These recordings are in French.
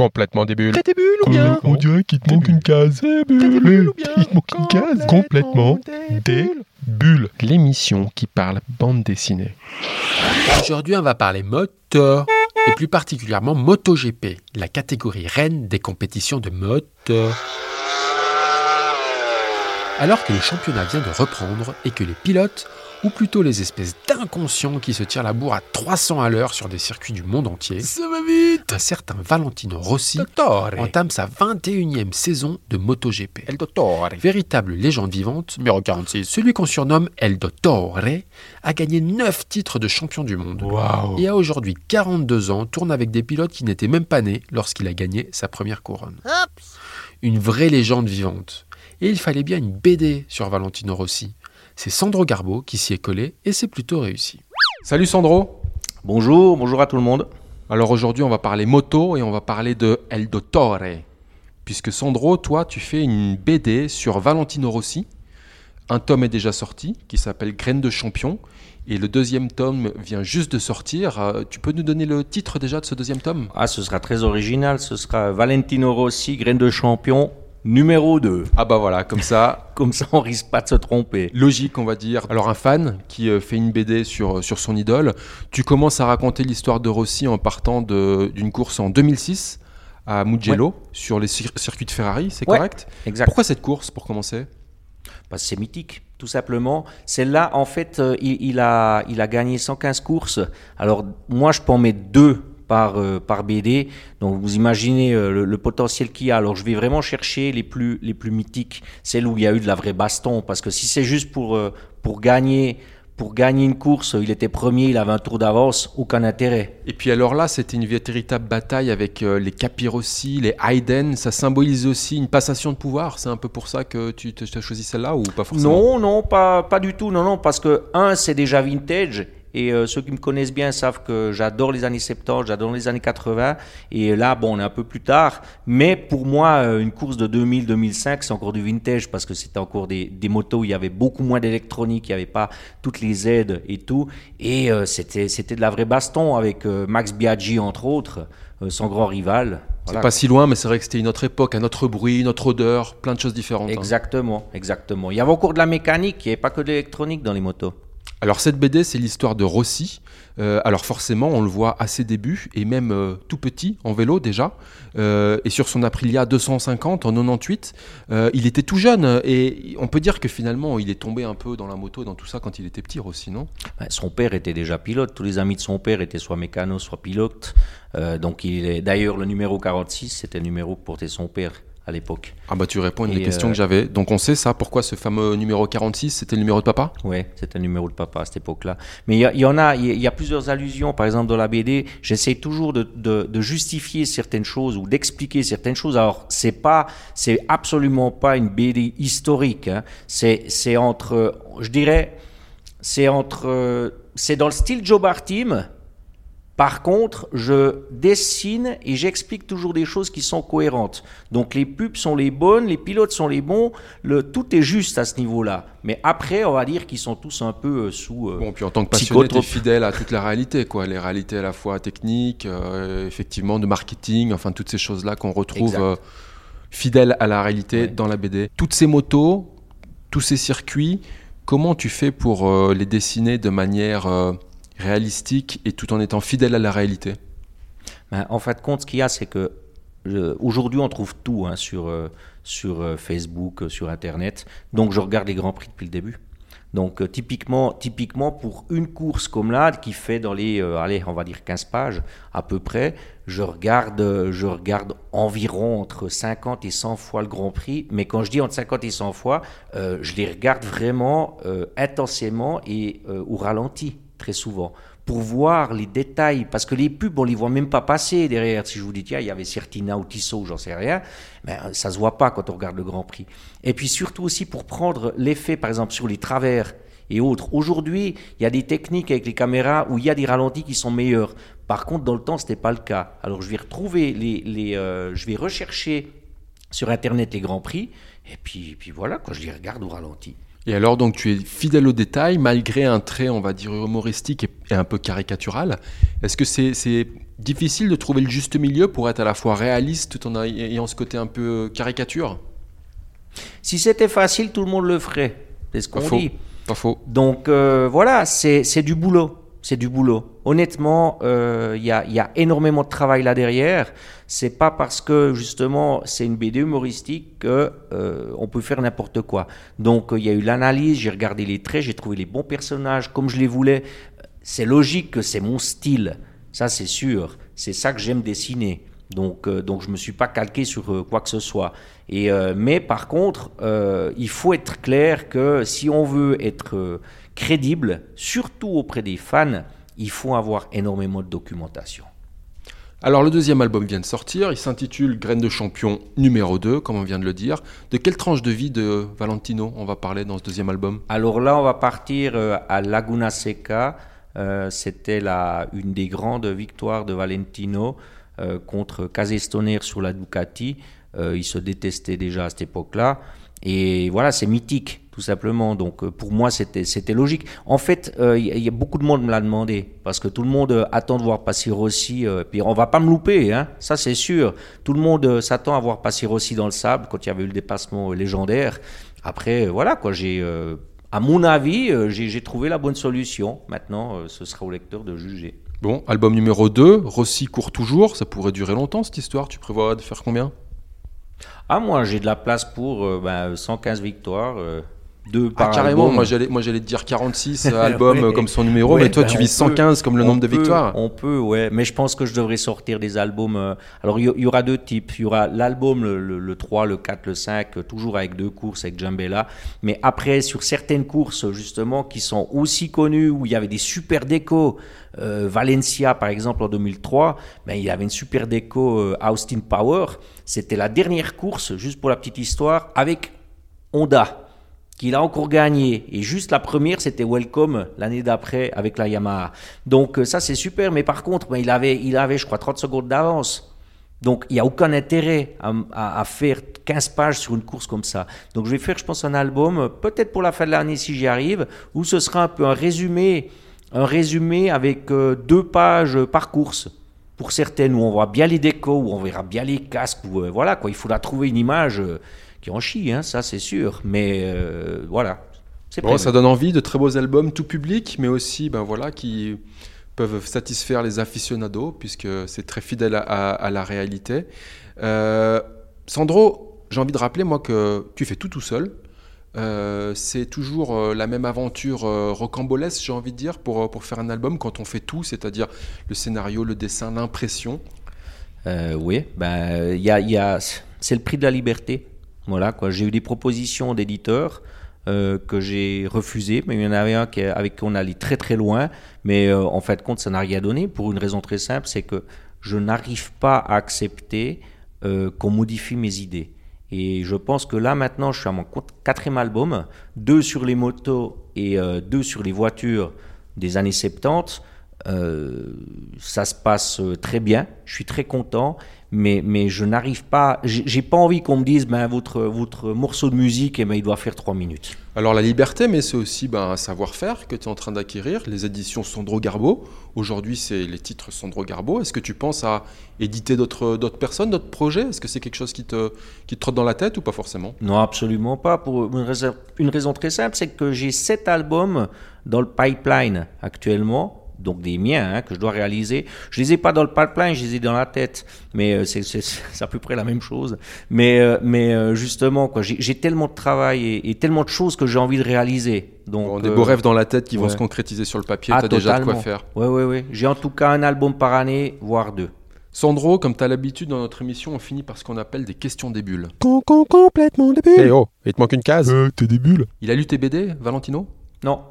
Complètement débile. T'es débile ou bien On dirait qu'il te manque une case. Ou bien Il te manque une case. Complètement débile. L'émission qui parle bande dessinée. Aujourd'hui, on va parler moteur, et plus particulièrement MotoGP, la catégorie reine des compétitions de moteur. Alors que le championnat vient de reprendre et que les pilotes, ou plutôt les espèces d'inconscients qui se tirent la bourre à 300 à l'heure sur des circuits du monde entier, Ça va vite un certain Valentino Rossi Dottore entame sa 21e saison de MotoGP. El Dottore Véritable légende vivante, Numéro 46 celui qu'on surnomme El Dottore a gagné 9 titres de champion du monde. Et a aujourd'hui 42 ans, tourne avec des pilotes qui n'étaient même pas nés lorsqu'il a gagné sa première couronne. Une vraie légende vivante. Et il fallait bien une BD sur Valentino Rossi. C'est Sandro Garbo qui s'y est collé et c'est plutôt réussi. Salut Sandro Bonjour, bonjour à tout le monde. Alors aujourd'hui on va parler moto et on va parler de El Dottore. Puisque Sandro, toi tu fais une BD sur Valentino Rossi. Un tome est déjà sorti qui s'appelle Graines de champion. Et le deuxième tome vient juste de sortir. Euh, Tu peux nous donner le titre déjà de ce deuxième tome? Ah, ce sera très original, ce sera Valentino Rossi, graine de champion, numéro 2. Ah bah voilà, comme ça, Comme ça, on risque pas de se tromper. logique on va dire. Alors un fan qui euh, fait une BD sur, sur son idole, tu commences à raconter l'histoire de Rossi en partant d'une course en 2006 à Mugello sur les cir- circuits de Ferrari, c'est Ouais. correct? Exact. Pourquoi cette course pour commencer? Parce que c'est mythique, tout simplement. Celle-là, en fait, euh, il, il a, il a gagné 115 courses. Alors, moi, je peux en mettre deux par, euh, par BD. Donc, vous imaginez euh, le, le potentiel qu'il y a. Alors, je vais vraiment chercher les plus, les plus mythiques, celles où il y a eu de la vraie baston. Parce que si c'est juste pour, euh, pour gagner... Pour gagner une course, il était premier, il avait un tour d'avance, aucun intérêt. Et puis alors là, c'était une véritable bataille avec les Capirossi, les Hayden. Ça symbolise aussi une passation de pouvoir. C'est un peu pour ça que tu tu as choisi celle-là ou pas forcément? Non, non, pas, pas du tout. Non, non, parce que, un, c'est déjà vintage. Et euh, ceux qui me connaissent bien savent que j'adore les années 70, j'adore les années 80. Et là, bon, on est un peu plus tard. Mais pour moi, euh, une course de 2000-2005, c'est encore du vintage parce que c'était encore des, des motos où il y avait beaucoup moins d'électronique, il n'y avait pas toutes les aides et tout. Et euh, c'était c'était de la vraie baston avec euh, Max Biaggi, entre autres, son grand rival. C'est Voilà. pas si loin, mais c'est vrai que c'était une autre époque, un autre bruit, une autre odeur, plein de choses différentes. hein. Exactement, exactement. Il y avait encore de la mécanique, il n'y avait pas que de l'électronique dans les motos. Alors cette BD, c'est l'histoire de Rossi. Euh, alors forcément, on le voit à ses débuts, et même euh, tout petit, en vélo déjà. Euh, et sur son Aprilia 250 en 98, euh, il était tout jeune. Et on peut dire que finalement, il est tombé un peu dans la moto, dans tout ça, quand il était petit, Rossi, non? Son père était déjà pilote. Tous les amis de son père étaient soit mécano, soit pilote. Euh, donc, il est d'ailleurs le numéro 46, c'était le numéro que portait son père à l'époque. Ah bah tu réponds à une Et, des questions euh, que j'avais. Donc on sait ça, pourquoi ce fameux numéro 46, c'était le numéro de papa? Ouais, c'était le numéro de papa à cette époque-là. Mais il y, en a, il y a- il y a plusieurs allusions. Par exemple, dans la BD, j'essaie toujours de, de- de justifier certaines choses ou d'expliquer certaines choses. Alors, c'est pas, c'est absolument pas une BD historique. hein. C'est, c'est entre, je dirais, c'est entre, euh, c'est dans le style Joe Bartim. Par contre, je dessine et j'explique toujours des choses qui sont cohérentes. Donc les pubs sont les bonnes, les pilotes sont les bons, le, tout est juste à ce niveau-là. Mais après, on va dire qu'ils sont tous un peu euh, sous... euh, Bon, puis en tant que passionné, t'es Psychotrope. fidèle à toute la réalité, quoi. Les réalités à la fois techniques, euh, effectivement, de marketing, enfin toutes ces choses-là qu'on retrouve euh, fidèles à la réalité Ouais. dans la BD. Toutes ces motos, tous ces circuits, comment tu fais pour euh, les dessiner de manière réalistique et tout en étant fidèle à la réalité Ben, en fait, compte, ce qu'il y a, c'est que euh, aujourd'hui, on trouve tout hein, sur, euh, sur euh, Facebook, sur Internet. Donc, je regarde les grands prix depuis le début. Donc, typiquement, typiquement, pour une course comme là, qui fait dans les, euh, allez, on va dire 15 pages à peu près, je regarde, je regarde environ entre 50 et 100 fois le Grand Prix. Mais quand je dis entre 50 et 100 fois, je les regarde vraiment intensément et au ralenti, très souvent pour voir les détails, parce que les pubs, on les voit même pas passer derrière. Si je vous dis, tiens, il y avait Certina ou Tissot, j'en sais rien, mais euh, ça se voit pas quand on regarde le Grand Prix. Et puis surtout aussi pour prendre l'effet, par exemple, sur les travers et autres. Aujourd'hui, il y a des techniques avec les caméras où il y a des ralentis qui sont meilleurs. Par contre, dans le temps, c'était pas le cas. Alors, je vais retrouver les, euh, je vais rechercher sur Internet les Grands Prix, et puis, puis voilà, quand je les regarde au ralenti. Et alors, donc, tu es fidèle au détail, malgré un trait, on va dire, humoristique et, un peu caricatural. Est-ce que c'est difficile de trouver le juste milieu pour être à la fois réaliste tout en ayant ce côté un peu caricature? Si c'était facile, tout le monde le ferait. C'est ce qu'on dit. Pas faux. Donc euh, voilà, c'est du boulot. C'est du boulot. Honnêtement, il euh, y, a, y, a, énormément de travail là derrière. C'est pas parce que justement c'est une BD humoristique que euh, on peut faire n'importe quoi. Donc il y a eu l'analyse, j'ai regardé les traits, j'ai trouvé les bons personnages comme je les voulais. C'est logique que c'est mon style, ça c'est sûr. C'est ça que j'aime dessiner. Donc, euh, donc je ne me suis pas calqué sur euh, quoi que ce soit. Euh, mais par contre, il faut être clair que si on veut être crédible, surtout auprès des fans, il faut avoir énormément de documentation. Alors le deuxième album vient de sortir, il s'intitule Graines de champion numéro 2, comme on vient de le dire. De quelle tranche de vie de Valentino on va parler dans ce deuxième album? Alors là, on va partir à Laguna Seca. C'était une des grandes victoires de Valentino. Euh, contre Casestoner sur la Ducati. Euh, ils se détestaient déjà à cette époque-là. Et voilà, c'est mythique, tout simplement. Donc euh, pour moi, c'était logique. En fait, il y, a beaucoup de monde me l'a demandé, parce que tout le monde attend de voir passer Rossi. puis on va pas me louper, hein, ça c'est sûr. Tout le monde s'attend à voir passer Rossi dans le sable quand il y avait eu le dépassement légendaire. Après, voilà, quoi, j'ai à mon avis, j'ai trouvé la bonne solution. Maintenant, ce sera au lecteur de juger. Bon, album numéro 2, Rossi court toujours, ça pourrait durer longtemps cette histoire, tu prévois de faire combien? Ah moi j'ai de la place pour 115 euh, ben, victoires, euh, deux ah, carrément, moi j'allais, moi j'allais te dire 46 albums comme son numéro, mais toi ben, tu vises 115 comme le nombre de victoires. On peut, ouais, mais je pense que je devrais sortir des albums. Euh, alors il y, aura deux types, il y aura l'album le, 3, le 4, le 5, toujours avec deux courses avec Jambella, mais après sur certaines courses justement qui sont aussi connues où il y avait des super décos. Euh, Valencia, par exemple, en 2003, ben, il y avait une super déco euh, Austin Power. C'était la dernière course, juste pour la petite histoire, avec Honda qu'il a encore gagné. Et juste la première, c'était Welcome l'année d'après avec la Yamaha. Donc euh, ça, c'est super. Mais par contre, ben, il, avait, il avait, je crois, 30 secondes d'avance. Donc il n'y a aucun intérêt à, faire 15 pages sur une course comme ça. Donc je vais faire, je pense, un album, peut-être pour la fin de l'année si j'y arrive, où ce sera un peu un résumé, un résumé avec euh, deux pages par course. Pour certaines, où on voit bien les décos, où on verra bien les casques, où euh, voilà, quoi, il faudra trouver une image qui en chie, hein, ça c'est sûr. Mais euh, voilà. Bon, ça donne envie de très beaux albums tout public, mais aussi ben voilà, qui peuvent satisfaire les aficionados, puisque c'est très fidèle à, la réalité. Euh, Sandro, j'ai envie de rappeler moi que tu fais tout tout seul. Euh, c'est toujours la même aventure rocambolesque, j'ai envie de dire, pour, pour faire un album quand on fait tout, c'est-à-dire le scénario, le dessin, l'impression. oui, ben, y a, y a, c'est le prix de la liberté. J'ai eu des propositions d'éditeurs euh, que j'ai refusées, mais il y en avait un avec qui on allait très très loin. Mais euh, en fait, compte, ça n'a rien donné pour une raison très simple c'est que je n'arrive pas à accepter euh, qu'on modifie mes idées. Et je pense que là, maintenant, je suis à mon quatrième album, deux sur les motos et deux sur les voitures des années 70. Ça se passe très bien, je suis très content mais, mais je n'arrive pas, j'ai pas envie qu'on me dise, ben, votre, votre morceau de musique, eh ben, il doit faire trois minutes. Alors la liberté, mais c'est aussi ben, un savoir-faire que tu es en train d'acquérir. Les éditions Sandro Garbo, aujourd'hui c'est les titres Sandro Garbo. Est-ce que tu penses à éditer d'autres personnes, d'autres projets? Est-ce que c'est quelque chose qui te, qui te trotte dans la tête ou pas forcément? Non, absolument pas. Pour une raison, une raison très simple, c'est que j'ai sept albums dans le pipeline actuellement donc des miens hein, que je dois réaliser. Je les ai pas dans le pipeline, je les ai dans la tête, mais euh, c'est à peu près la même chose. Mais, euh, mais euh, justement, quoi, j'ai tellement de travail et, tellement de choses que j'ai envie de réaliser. Donc, des beaux rêves dans la tête qui vont se concrétiser sur le papier, ah, tu as déjà de quoi faire. Oui, oui, oui. J'ai en tout cas un album par année, voire deux. Sandro, comme tu as l'habitude dans notre émission, on finit par ce qu'on appelle des questions des bulles. complètement des bulles. Eh oh, il te manque une case. Euh, t'es des bulles. Il a lu tes BD, Valentino? Non.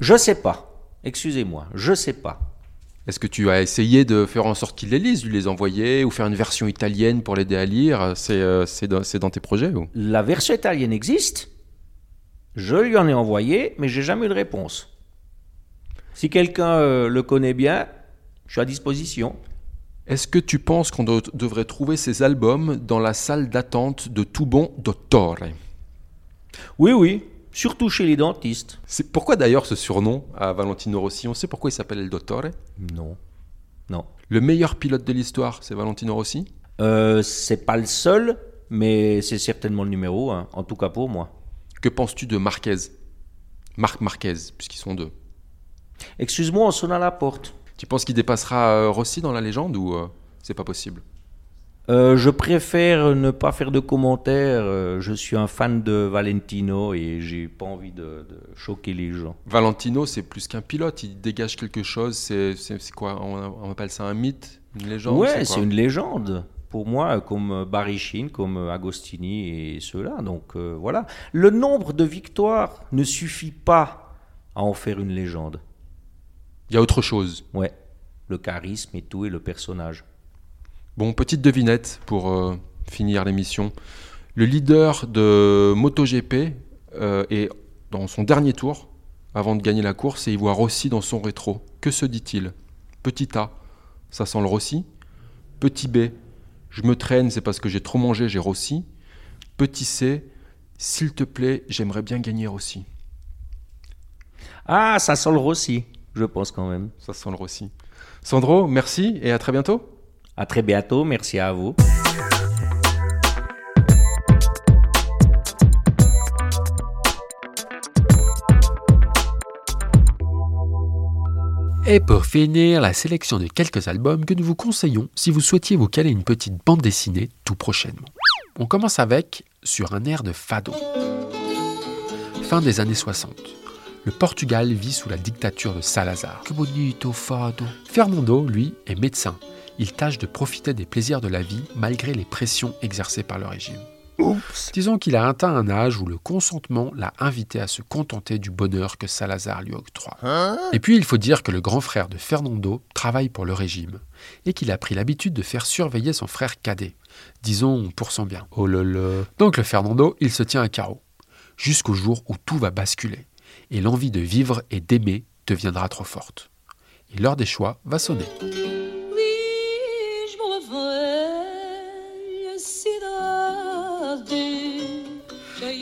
Je sais pas. Excusez-moi, je sais pas. Est-ce que tu as essayé de faire en sorte qu'il les lise, lui les envoyer ou faire une version italienne pour l'aider à lire C'est euh, dans, tes projets ou? La version italienne existe. Je lui en ai envoyé, mais j'ai jamais eu de réponse. Si quelqu'un euh, le connaît bien, je suis à disposition. Est-ce que tu penses qu'on devrait trouver ces albums dans la salle d'attente de tout bon Dottore Oui, oui, Surtout chez les dentistes. C'est pourquoi d'ailleurs ce surnom à Valentino Rossi On sait pourquoi il s'appelle El Dottore? Non. Non. Le meilleur pilote de l'histoire, c'est Valentino Rossi? Euh, c'est pas le seul, mais c'est certainement le numéro un, en tout cas pour moi. Que penses-tu de Marquez? Marc Marquez, puisqu'ils sont deux. Excuse-moi, on sonne à la porte. Tu penses qu'il dépassera euh, Rossi dans la légende ou euh, c'est pas possible? Euh, je préfère ne pas faire de commentaires. euh, Je suis un fan de Valentino et j'ai pas envie de, de choquer les gens. Valentino, c'est plus qu'un pilote, il dégage quelque chose, c'est quoi? On, on appelle ça un mythe? Une légende? Ouais, c'est une légende. Pour moi, comme Sheen, comme Agostini et ceux-là. Donc euh, voilà. Le nombre de victoires ne suffit pas à en faire une légende. Il y a autre chose. Ouais. Le charisme et tout et le personnage. Bon, petite devinette pour euh, finir l'émission. Le leader de MotoGP euh, est dans son dernier tour avant de gagner la course et il voit Rossi dans son rétro. Que se dit-il? Petit A, ça sent le Rossi. Petit B, je me traîne, c'est parce que j'ai trop mangé, j'ai Rossi. Petit C, s'il te plaît, j'aimerais bien gagner Rossi. Ah, ça sent le Rossi, je pense quand même. Ça sent le Rossi. Sandro, merci et à très bientôt. À très bientôt, merci à vous. Et pour finir, la sélection de quelques albums que nous vous conseillons si vous souhaitiez vous caler une petite bande dessinée tout prochainement. On commence avec Sur un air de fado. Fin des années 60. Le Portugal vit sous la dictature de Salazar. Que bonito fado. Fernando, lui, est médecin. Il tâche de profiter des plaisirs de la vie malgré les pressions exercées par le régime. Disons qu'il a atteint un âge où le consentement l'a invité à se contenter du bonheur que Salazar lui octroie. Et puis il faut dire que le grand frère de Fernando travaille pour le régime et qu'il a pris l'habitude de faire surveiller son frère cadet, disons pour son bien. Oh là là. Donc le Fernando, il se tient à carreau, jusqu'au jour où tout va basculer et l'envie de vivre et d'aimer deviendra trop forte. Et l'heure des choix va sonner.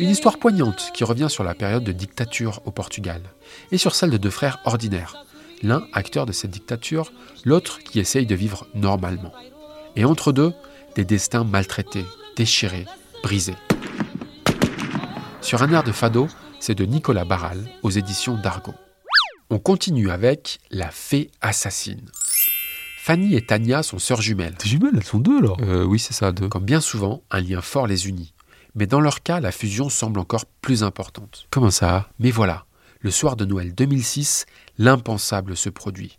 Une histoire poignante qui revient sur la période de dictature au Portugal et sur celle de deux frères ordinaires, l'un acteur de cette dictature, l'autre qui essaye de vivre normalement. Et entre deux, des destins maltraités, déchirés, brisés. Sur un air de fado, c'est de Nicolas Barral aux éditions d'Argo. On continue avec La fée assassine. Fanny et Tania sont sœurs jumelles. Tes jumelles, elles sont deux là. Euh, oui, c'est ça, deux. Comme bien souvent, un lien fort les unit. Mais dans leur cas, la fusion semble encore plus importante. Comment ça Mais voilà, le soir de Noël 2006, l'impensable se produit.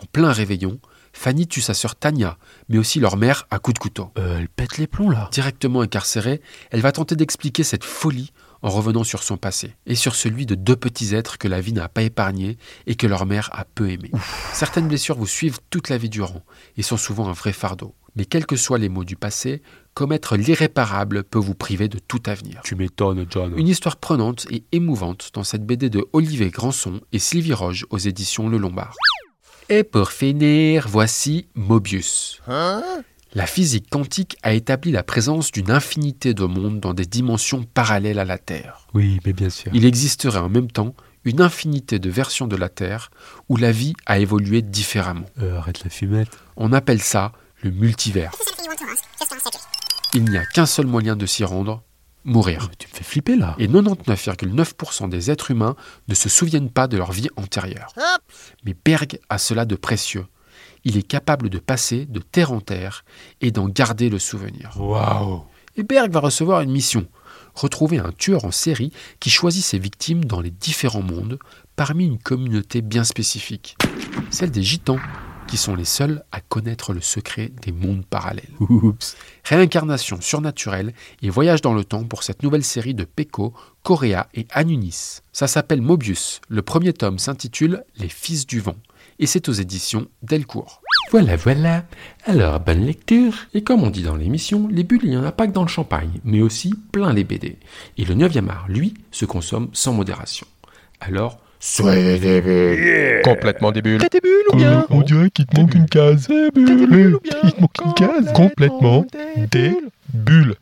En plein réveillon, Fanny tue sa sœur Tania, mais aussi leur mère à coups de couteau. Euh, elle pète les plombs là. Directement incarcérée, elle va tenter d'expliquer cette folie en revenant sur son passé et sur celui de deux petits êtres que la vie n'a pas épargnés et que leur mère a peu aimés. Certaines blessures vous suivent toute la vie durant et sont souvent un vrai fardeau. Mais quels que soient les maux du passé, commettre l'irréparable peut vous priver de tout avenir. Tu m'étonnes, John. Une histoire prenante et émouvante dans cette BD de Olivier Granson et Sylvie Roge aux éditions Le Lombard. Et pour finir, voici Mobius. La physique quantique a établi la présence d'une infinité de mondes dans des dimensions parallèles à la Terre. Oui, mais bien sûr. Il existerait en même temps une infinité de versions de la Terre où la vie a évolué différemment. Euh, arrête la fumette. On appelle ça le multivers. Il n'y a qu'un seul moyen de s'y rendre, mourir. Tu me fais flipper là. Et 99,9% des êtres humains ne se souviennent pas de leur vie antérieure. Mais Berg a cela de précieux. Il est capable de passer de terre en terre et d'en garder le souvenir. Waouh. Et Berg va recevoir une mission. Retrouver un tueur en série qui choisit ses victimes dans les différents mondes parmi une communauté bien spécifique. Celle des gitans, qui sont les seuls à connaître le secret des mondes parallèles. Oups. Réincarnation surnaturelle et voyage dans le temps pour cette nouvelle série de Peko, Correa et Anunis. Ça s'appelle Mobius. Le premier tome s'intitule Les Fils du Vent et c'est aux éditions Delcourt. Voilà, voilà. Alors, bonne lecture. Et comme on dit dans l'émission, les bulles, il n'y en a pas que dans le champagne, mais aussi plein les BD. Et le 9e art, lui, se consomme sans modération. Alors, soyez des bulles. Complètement débile. T'as des bulles ou bien On dirait qu'il te manque une case. T'as des bulles ou bien Il te manque une case. Complètement des bulles.